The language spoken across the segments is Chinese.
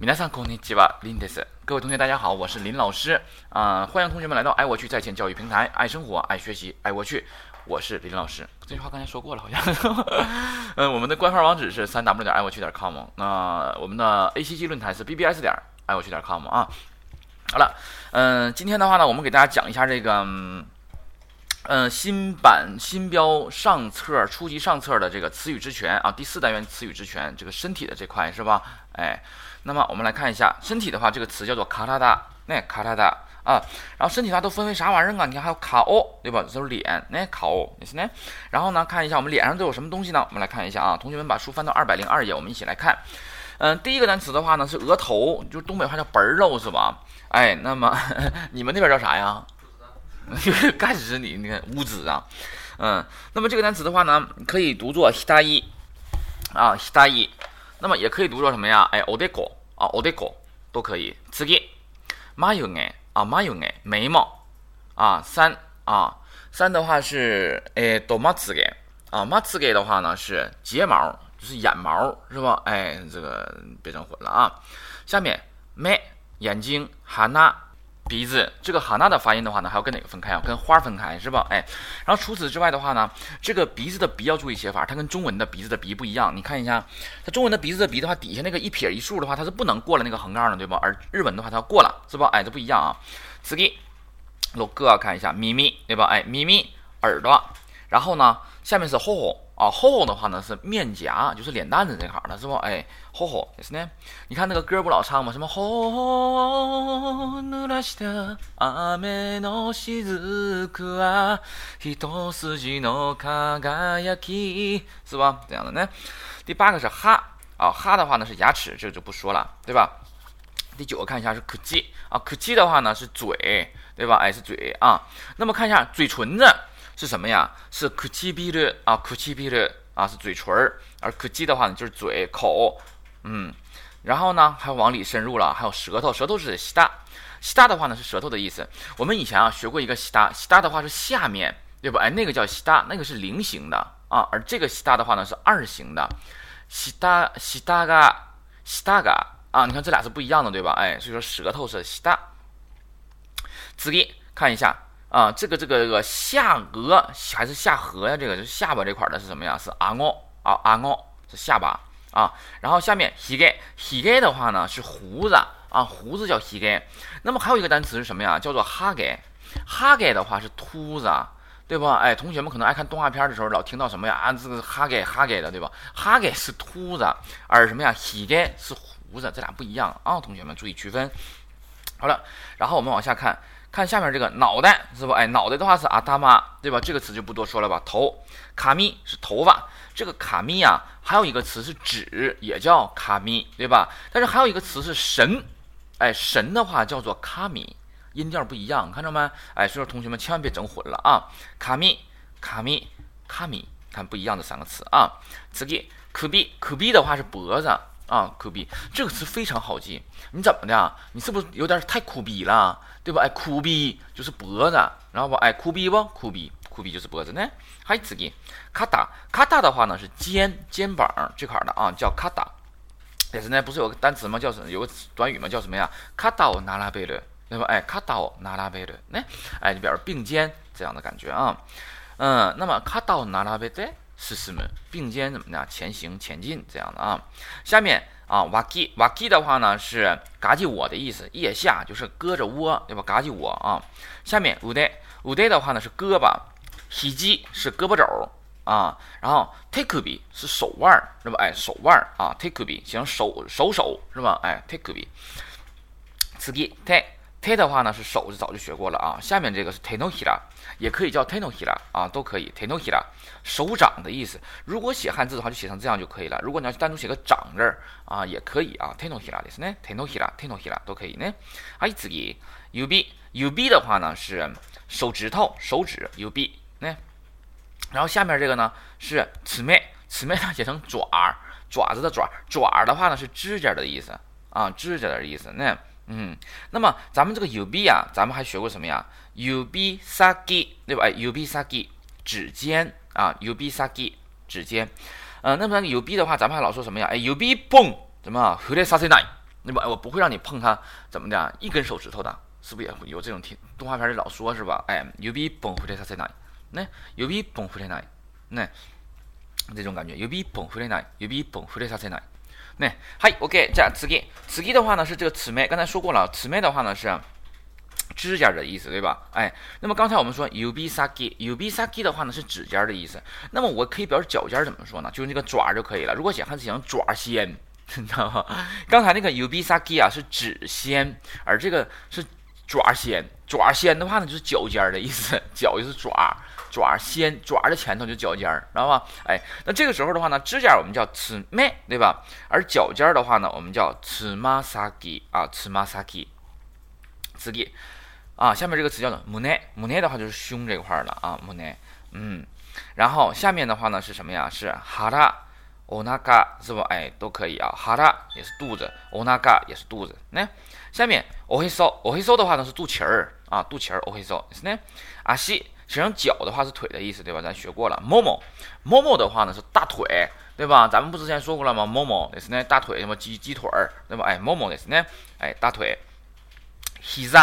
皆さんこんにちは、林です。各位同学，大家好，我是林老师啊、欢迎同学们来到爱我趣在线教育平台，爱生活，爱学习，爱我趣。我是林老师，这句话刚才说过了，好像。嗯，我们的官方网址是三 w 点爱我趣点 com，那我们的 A C G 论坛是 B B S 点爱我趣点 com 啊。好了，嗯，今天的话呢，我们给大家讲一下这个。嗯，新版新标上册初级上册的这个词语之权啊，第四单元词语之权，这个身体的这块是吧？ 哎，那么我们来看一下身体的话，这个词叫做卡塔达，那卡塔达啊，然后身体的话都分为啥玩意儿啊？你看还有卡哦，对吧？就是脸，那卡哦，也是呢。然后呢，看一下我们脸上都有什么东西呢？我们来看一下啊，同学们把书翻到二百零二页，我们一起来看。嗯，第一个单词的话呢是额头，就是东北话叫本儿肉是吧？哎，那么 你们那边叫啥呀？干死你！你看污子啊，嗯，那么这个单词的话呢，可以读作 h i t a 啊 h i t a 那么也可以读作什么呀？哎，odeko 啊，odeko 都可以。次ぎ、眉毛啊，眉毛眉毛啊，三啊，三的话是哎，多まつげ啊，まつげ的话呢是睫毛，就是眼毛是吧？哎，这个别整混了啊。下面目眼睛，哈那。 鼻子这个哈娜的发音的话呢，还要跟哪个分开啊？跟花分开是吧？哎，然后除此之外的话呢，这个鼻子的鼻要注意写法，它跟中文的鼻子的鼻不一样。你看一下，它中文的鼻子的鼻的话，底下那个一撇一竖的话，它是不能过了那个横杠的，对吧？而日文的话，它要过了，是吧？哎，这不一样啊。次ぎ，l 哥看一下咪咪，对吧？哎，咪咪耳朵，然后呢，下面是吼吼。啊，后的话呢是面颊，就是脸蛋子这块儿的，是不？哎，后后也是呢。你看那个歌不老唱吗？什么后濡らした雨のしずくは一筋の輝き，是吧？这样的呢。第八个是哈啊，哈的话呢是牙齿，这个就不说了，对吧？第九个看一下是可气啊，可气的话呢是嘴，对吧？哎，是嘴啊。那么看一下嘴唇子。 是什么呀？是口气鼻的啊，口气鼻的啊，是嘴唇儿，而口气的话呢，就是嘴口，嗯，然后呢，还往里深入了，还有舌头，舌头是西大，西大的话呢是舌头的意思。我们以前啊学过一个西大，西大的话是下面，对吧？哎，那个叫西大，那个是菱形的啊，而这个西大的话呢是二形的，西大西大嘎西大嘎啊，你看这俩是不一样的，对吧？哎，所以说舌头是西大。子弟看一下。啊，这个这个这个下颚还是下颌呀？这个是下巴这块的是什么呀？是阿袄啊，阿袄是下巴啊。然后下面膝盖，膝盖的话呢是胡子啊，胡子叫膝盖。那么还有一个单词是什么呀？叫做哈盖，哈盖的话是秃子，对吧？哎，同学们可能爱看动画片的时候老听到什么呀？啊，这个哈盖哈盖的，对吧？哈盖是秃子，而什么呀？膝盖是胡子，这俩不一样啊，同学们注意区分。好了，然后我们往下看。看下面这个脑袋是不？哎，脑袋的话是阿达玛，对吧？这个词就不多说了吧。头，卡咪是头发，这个卡咪啊，还有一个词是指，也叫卡咪，对吧？但是还有一个词是神，哎，神的话叫做卡咪，音调不一样，看着没？哎，所以说同学们千万别整混了啊。卡咪，卡咪，卡咪，看不一样的三个词啊。次ぎ，可比，可比的话是脖子。啊，苦逼这个词非常好记，你怎么的？你是不是有点太苦逼了，对吧？哎，苦逼就是脖子，然后吧，哎，苦逼不？苦逼，苦逼就是脖子呢。还有一个，卡达，卡达的话呢是肩肩膀这块的啊，叫卡达。但是呢，不是有个单词吗？叫什么？有个短语吗？叫什么呀？卡达拿拉贝勒，对吧？哎，卡达拿拉贝勒，呢，哎，就表示并肩这样的感觉啊。嗯，那么卡达拿拉贝勒。是什么？并肩怎么的？前行前进这样的啊。下面啊，，waki waki 的话呢是嘎叽我的意思，腋下就是胳着窝，对吧？嘎叽我啊。下面五代五代的话呢是胳膊，，hiji 是胳膊肘啊。然后 take b 是手腕是吧？哎，手腕啊，take b 形容手手手是吧？哎，take b。次ぎ take。t 的话呢是手，是早就学过了啊。下面这个是 tenohira，也可以叫 tenohira 啊，都可以 tenohira，手掌的意思。如果写汉字的话，就写成这样就可以了。如果你要单独写个掌字儿啊，也可以啊。tenohira ですね，tenohira，tenohira 都可以呢。はい次ぎ ubi，ubi 的话呢是手指头，手指 ubi 呢。然后下面这个呢是此妹，此妹它写成爪，爪子的爪，爪的话呢是指甲的意思啊，指甲的意思那。嗯，那么咱们这个 u b 啊，咱们还学过什么呀？u b sagi 对吧？哎，u b sagi 指尖 啊，u b sagi 指尖。呃，那么那个 u b 的话，咱们还老说什么呀？哎，u b 蹦怎么？回来啥谁来？对吧？我不会让你碰它，怎么的？一根手指头的，是不是也会有这种听动画片里老说是吧？哎，有比崩回来它在哪？那有比崩回来哪？那这种感觉有比崩回来哪？有比崩回来它在哪？那嗨，OK，这样次给次给的话呢是这个齿眉，刚才说过了，齿眉的话呢是。指甲的意思，对吧？哎，那么刚才我们说 ubi saki，ubi saki 的话呢是指尖的意思。那么我可以表示脚尖怎么说呢？就是那个爪就可以了。如果写汉字写成爪先，你知道吗？刚才那个 ubi saki 啊是指先，而这个是爪先。爪先的话呢就是脚尖的意思，脚就是爪，爪先，爪的前头就脚尖，知道吧？哎，那这个时候的话呢，指甲我们叫 tsme，对吧？而脚尖的话呢，我们叫 tsumasaki 啊，tsumasaki，次给。啊，下面这个词叫做母内，母内的话就是胸这块儿了啊，母内，嗯，然后下面的话呢是什么呀？是哈拉欧那嘎，是不？哎，都可以啊，哈拉也是肚子，欧那嘎也是肚子。那下面欧黑搜，欧黑搜的话呢是肚脐儿啊，肚脐儿欧黑搜。是呢，阿西实际上脚的话是腿的意思，对吧？咱学过了。，momo，momo 的话呢是大腿，对吧？咱们不之前说过了吗？？momo 也是呢，大腿什么鸡鸡腿儿，对吧？哎，某某也是呢，哎，大腿，膝子。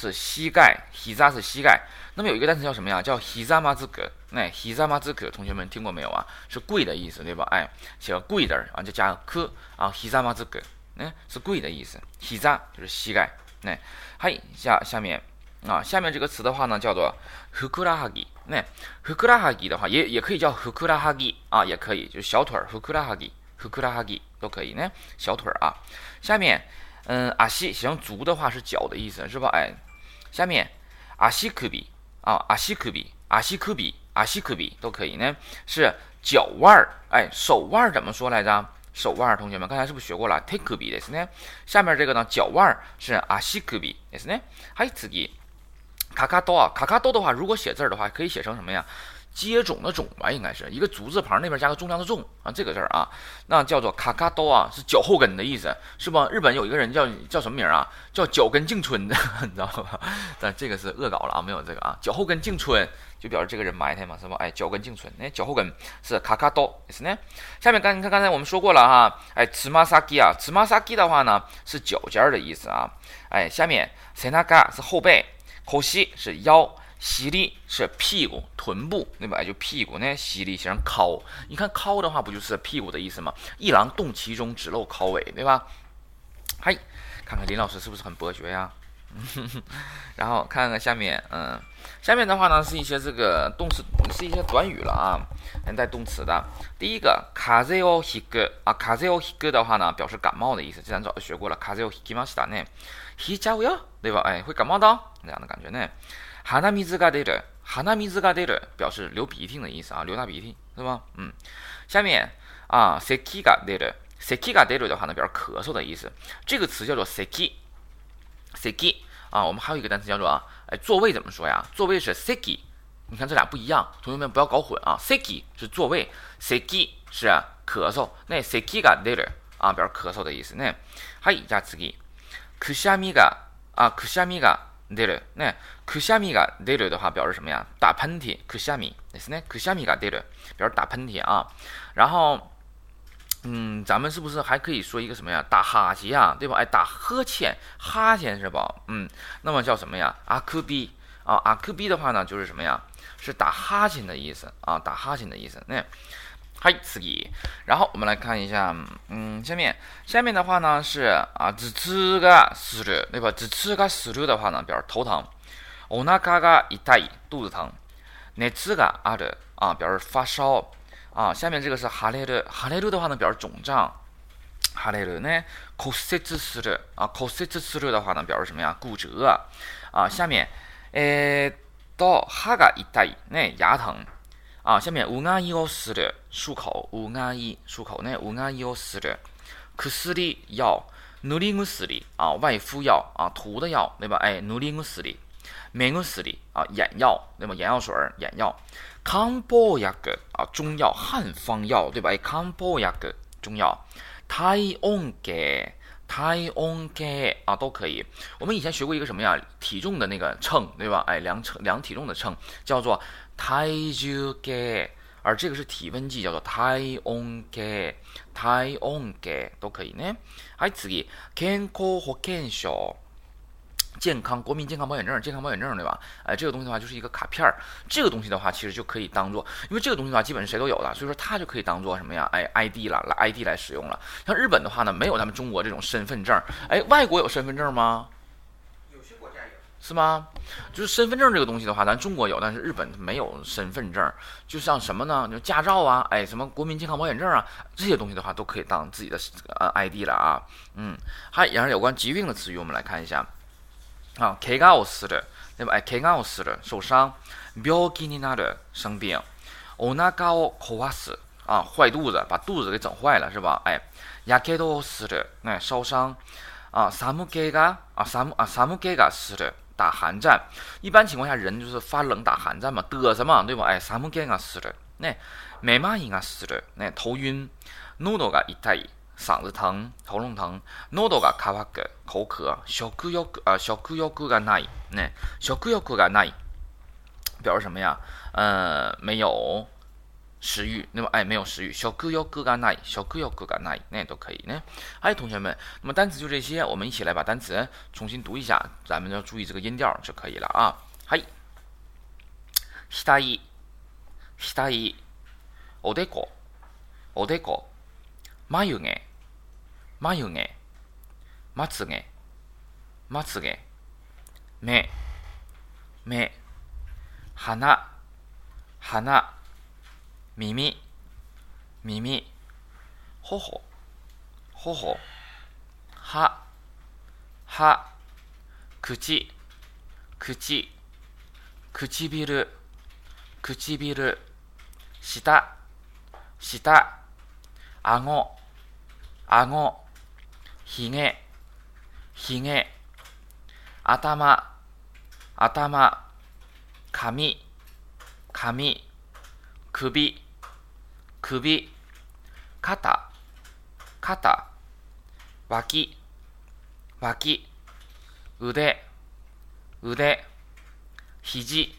是膝盖，hiza 是膝盖。那么有一个单词叫什么呀？叫 hiza m a z u k 那 hiza m a z u k 同学们听过没有啊？是跪的意思，对吧？哎，写个跪字儿啊，就加个 k 啊，hiza m a z u k 嗯，是跪的意思。hiza 就是膝盖。那嗨，下下面啊，下面这个词的话呢，叫做 hukurahagi。那 hukurahagi 的话，也也可以叫 hukurahagi 啊，也可以，就是小腿儿，hukurahagi，hukurahagi 都可以呢，小腿儿啊。下面，嗯，阿西写成足的话是脚的意思，是吧？哎。下面，阿西科比啊，阿西科比，阿西科比，阿西科比都可以呢。是脚腕儿，哎，手腕儿怎么说来着？手腕儿，同学们刚才是不是学过了？take 比的是呢。下面这个呢，脚腕儿是阿西科比，也是呢。还有次己，卡卡多啊，卡卡多的话，如果写字儿的话，可以写成什么呀？接种的种吧，应该是一个足字旁，那边加个重量的重啊，这个字儿啊，那叫做卡卡多啊，是脚后跟的意思，是不？日本有一个人叫叫什么名啊？叫脚跟静春的，你知道吧？但这个是恶搞了啊，没有这个啊，脚后跟静春就表示这个人埋汰嘛，是吧？哎，脚跟静春，哎，脚后跟是卡卡多，是呢。下面刚你看刚才我们说过了哈，哎，つま先啊，つま先的话呢是脚尖儿的意思啊，哎，下面背中是后背，腰是腰。 膝力是屁股、臀部，对吧？就屁股呢，膝力写成尻。你看尻的话，不就是屁股的意思吗？一郎动其中，只露尻尾，对吧？嗨，看看林老师是不是很博学呀？然后看看下面，嗯，下面的话呢是一些这个动词，是一些短语了啊，带动词的。第一个卡ぜをひく啊，卡ぜをひく的话呢，表示感冒的意思，这咱早就学过了。卡ぜをひきましたね，ひいちゃうよ，对吧？哎，会感冒的这样的感觉呢。 哈纳米兹嘎德勒，哈纳米兹嘎德勒表示流鼻涕的意思啊，流大鼻涕是吧？嗯，下面啊，seki 嘎德勒，seki 嘎德勒的话呢，表示咳嗽的意思。这个词叫做 seki，seki 啊，我们还有一个单词叫做啊，哎，座位怎么说呀？座位是 seki，你看这俩不一样，同学们不要搞混啊。seki 是座位，seki 是咳嗽。那 seki 嘎德勒啊，表示咳嗽的意思。那还有一家词给，くしゃみが啊，くしゃみが。 出るね、くしゃみが出る的话表示什么呀？打喷嚏，くしゃみですね。くしゃみが出る表示打喷嚏啊。然后，嗯，咱们是不是还可以说一个什么呀？打哈欠呀，对吧？哎，打呵欠，哈欠是吧？嗯，那么叫什么呀？阿库比啊，阿库比的话呢，就是什么呀？是打哈欠的意思啊，打哈欠的意思。那。 嗨，次ぎ。然后我们来看一下，嗯，下面下面的话呢是啊，頭痛がする，对吧？頭痛がする的话呢表示头疼。お腹が痛い，肚子疼。熱がある啊，表示发烧啊。下面这个是腫れる，腫れる的话呢表示肿胀。腫れる呢，骨折する啊，骨折する的话呢表示什么呀？骨折啊。下面，えっと歯が痛い，那牙疼。 啊，下面乌牙医する漱口，乌牙医漱口呢，乌牙医する。薬药，塗り薬啊，外敷药啊，涂的药，对吧？哎，塗り薬。目薬啊，眼药，对吧？眼药水眼药。漢方薬啊，中药，汉方药，对吧？哎，漢方薬中药。体温計，体温計啊，都可以。我们以前学过一个什么呀？体重的那个秤，对吧？哎，量称量体重的秤，叫做。 体重計，而这个是体温计，叫做体温計、体温計都可以呢。はい、次、健康保険証。健康国民健康保险证，健康保险证对吧？哎，这个东西的话就是一个卡片儿，这个东西的话其实就可以当做，因为这个东西的话基本是谁都有的，所以说它就可以当做什么呀？哎，ID 了，来 ID 来使用了。像日本的话呢，没有咱们中国这种身份证，哎，外国有身份证吗？有些国家有。是吗？就是身份证这个东西的话，咱中国有，但是日本没有身份证。就像什么呢？就驾照啊，哎，什么国民健康保险证啊，这些东西的话都可以当自己的呃 ID 了啊。嗯，还然后有关疾病的词语，我们来看一下。啊，怪我死的，对吧？哎，怪我死的，受伤。病気になる，生病。お腹を壊す，啊，坏肚子，把肚子给整坏了，是吧？哎，やけどする，哎，烧伤。啊，寒気が，啊，寒啊，寒気がする， 打寒战。一般情况下，人就是发冷打寒战嘛，嘚瑟嘛，对吧？哎，寒気がする，那めまいがする，那头晕。喉が痛い。嗓子疼，喉咙疼。喉が渇く，口渴。食欲啊，食欲がない。那食欲がない，表示什么呀？呃，没有 食欲。那么，哎，没有食欲。食欲がない，食欲がない，那都可以呢。哎，同学们，那么单词就这些，我们一起来把单词重新读一下，咱们要注意这个音调就可以了啊。はい。額、額、おでこ、おでこ、眉毛。眉毛、まつげ、まつげ、目、目、鼻、鼻、耳、耳、頬、頬、歯、歯、口、口、唇、唇、舌、舌、顎、顎、ひげ、ひげ、頭、頭、髪、髪、首、首、肩、肩、脇、脇、腕、腕、肘、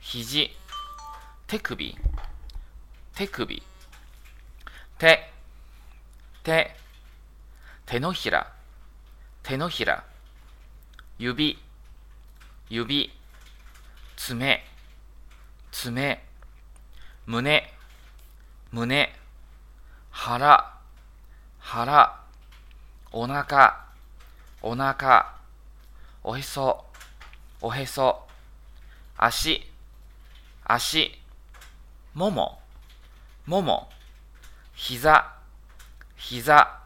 肘、手首、手首、手、手、手のひら、手のひら、指、指、爪、爪、胸、胸、腹、腹、お腹、お腹、おへそ、おへそ、足、足、もも、もも、膝、膝、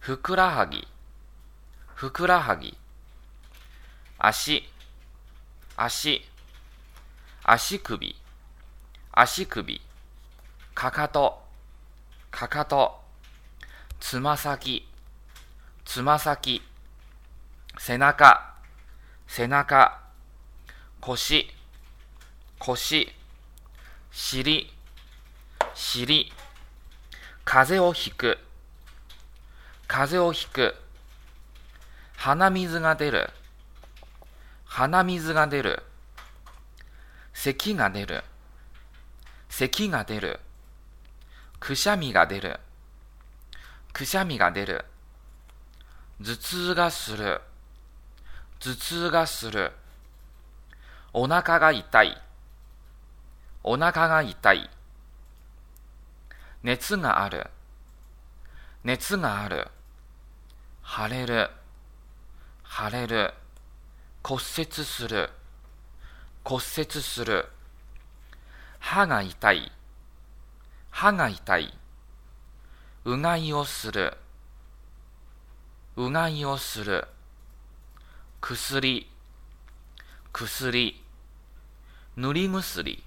ふくらはぎ、ふくらはぎ、足、足、足首、足首、かかと、かかと、つま先、つま先、背中、背中、腰、腰、尻、尻、風邪をひく、風邪をひく。鼻水が出る。鼻水が出る。咳が出る。咳が出る。くしゃみが出る。くしゃみが出る。頭痛がする。頭痛がする。お腹が痛い。お腹が痛い。熱がある。熱がある。腫れる、腫れる、骨折する、骨折する、歯が痛い、歯が痛い、うがいをする、うがいをする、薬、薬、塗り薬、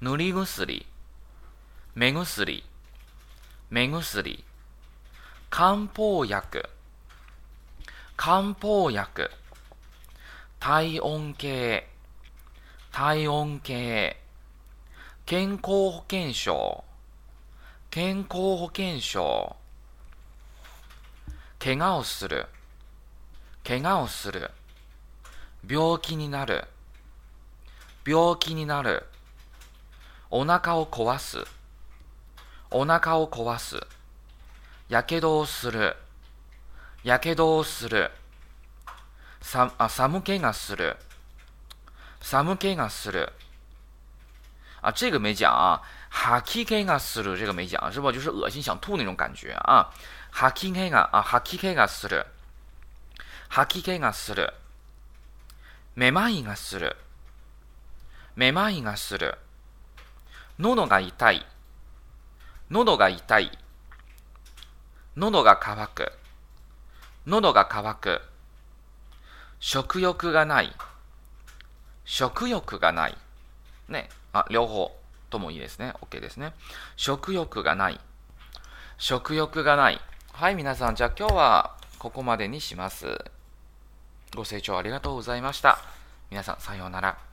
塗り薬、目薬、目薬、漢方薬、漢方薬、体温計、体温計、健康保険証、健康保険証、怪我をする、怪我をする、病気になる、病気になる、お腹を壊す。お腹を壊す。やけどをする。やけどをする。さあ寒気がする。寒気がする。啊，这个没讲啊。哈基ケがする这个没讲是不？就是恶心想吐那种感觉啊。哈基ケが啊，哈基ケがする。哈基ケがする。めまいがする。めまいがする。喉が痛い。喉が痛い。喉が渇く。喉が渇く。食欲がない。食欲がない。ね。あ、両方ともいいですね。OK ですね。食欲がない。食欲がない。はい、皆さん。じゃあ今日はここまでにします。ご清聴ありがとうございました。皆さん、さようなら。